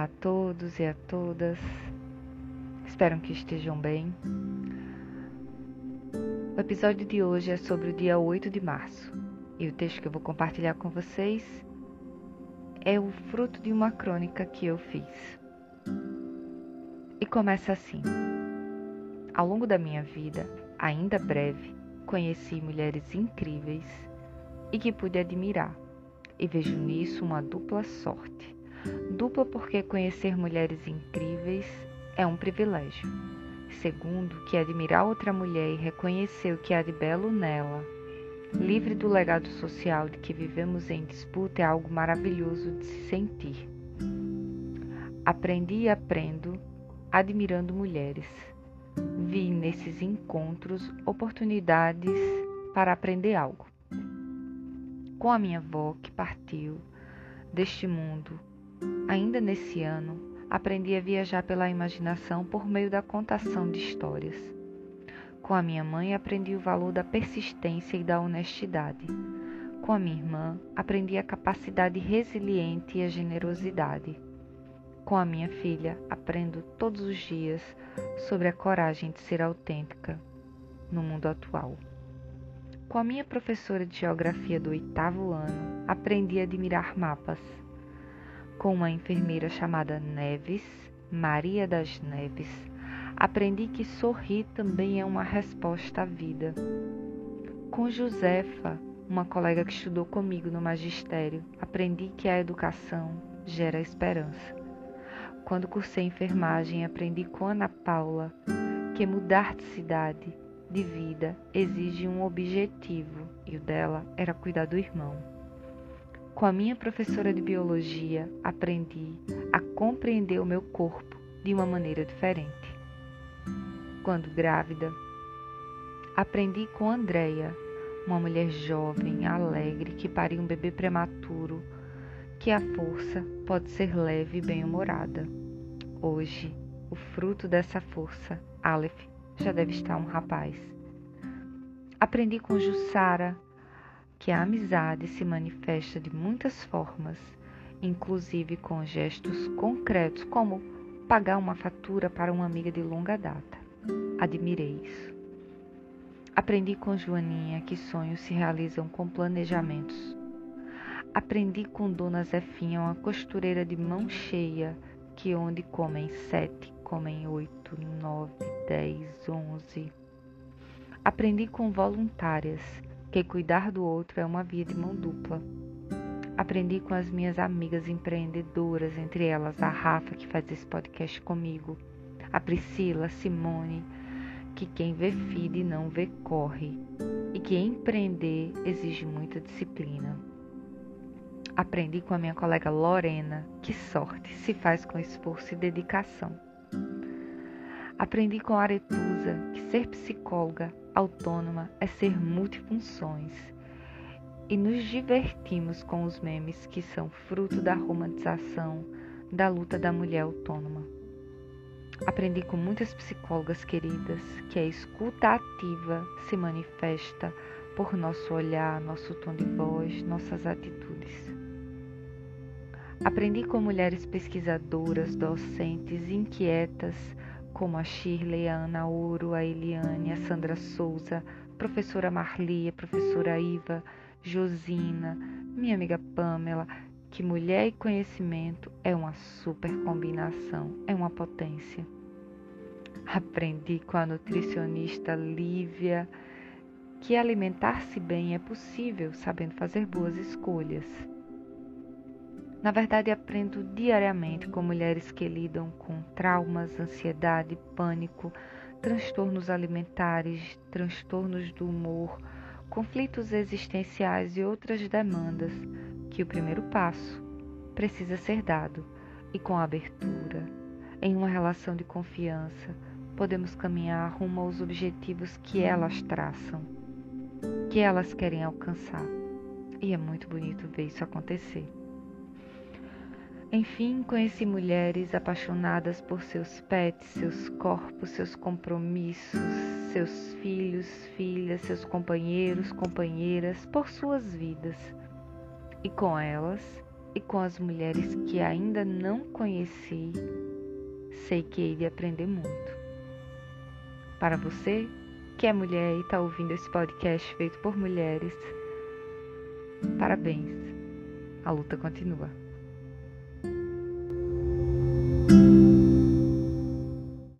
Olá a todos e a todas, espero que estejam bem. O episódio de hoje é sobre o dia 8 de março. E o texto que eu vou compartilhar com vocês é o fruto de uma crônica que eu fiz. E começa assim: Ao longo da minha vida, ainda breve, conheci mulheres incríveis e que pude admirar, e vejo nisso uma dupla sorte Dupla porque conhecer mulheres incríveis é um privilégio. Segundo, que admirar outra mulher e reconhecer o que há de belo nela, livre do legado social de que vivemos em disputa, é algo maravilhoso de se sentir. Aprendi e aprendo admirando mulheres. Vi nesses encontros oportunidades para aprender algo. Com a minha avó que partiu deste mundo Ainda nesse ano, aprendi a viajar pela imaginação por meio da contação de histórias. Com a minha mãe, aprendi o valor da persistência e da honestidade. Com a minha irmã, aprendi a capacidade resiliente e a generosidade. Com a minha filha, aprendo todos os dias sobre a coragem de ser autêntica no mundo atual. Com a minha professora de geografia do oitavo ano, aprendi a admirar mapas com uma enfermeira chamada Neves, Maria das Neves, aprendi que sorrir também é uma resposta à vida. Com Josefa, uma colega que estudou comigo no magistério, aprendi que a educação gera esperança. Quando cursei enfermagem, aprendi com Ana Paula que mudar de cidade, de vida, exige um objetivo, e o dela era cuidar do irmão. Com a minha professora de biologia, aprendi a compreender o meu corpo de uma maneira diferente. Quando grávida, aprendi com Andreia, uma mulher jovem, alegre, que pariu um bebê prematuro, que a força pode ser leve e bem-humorada. Hoje, o fruto dessa força, Aleph, já deve estar um rapaz. Aprendi com Jussara, que a amizade se manifesta de muitas formas, inclusive com gestos concretos, como pagar uma fatura para uma amiga de longa data. Admirei isso. Aprendi com Joaninha que sonhos se realizam com planejamentos. Aprendi com Dona Zefinha, uma costureira de mão cheia, que onde comem sete, comem oito, nove, dez, onze. Aprendi com voluntárias que cuidar do outro é uma via de mão dupla. Aprendi com as minhas amigas empreendedoras, entre elas a Rafa, que faz esse podcast comigo, a Priscila, a Simone, que quem vê feed não vê corre, e que empreender exige muita disciplina. Aprendi com a minha colega Lorena que sorte se faz com esforço e dedicação. Aprendi com a Aretusa que ser psicóloga autônoma é ser multifunções. E nos divertimos com os memes que são fruto da romantização da luta da mulher autônoma. Aprendi com muitas psicólogas queridas que a escuta ativa se manifesta por nosso olhar, nosso tom de voz, nossas atitudes. Aprendi com mulheres pesquisadoras, docentes, inquietas, como a Shirley, a Ana Ouro, a Eliane, a Sandra Souza, professora Marli, a professora Iva, Josina, minha amiga Pamela, que mulher e conhecimento é uma super combinação, é uma potência. Aprendi com a nutricionista Lívia que alimentar-se bem é possível sabendo fazer boas escolhas. Na verdade, aprendo diariamente com mulheres que lidam com traumas, ansiedade, pânico, transtornos alimentares, transtornos do humor, conflitos existenciais e outras demandas, que o primeiro passo precisa ser dado e com abertura, em uma relação de confiança, podemos caminhar rumo aos objetivos que elas traçam, que elas querem alcançar. E é muito bonito ver isso acontecer. Enfim, conheci mulheres apaixonadas por seus pets, seus corpos, seus compromissos, seus filhos, filhas, seus companheiros, companheiras, por suas vidas. E com elas, e com as mulheres que ainda não conheci, sei que hei de aprender muito. Para você que é mulher e está ouvindo esse podcast feito por mulheres, parabéns. A luta continua. Thank you.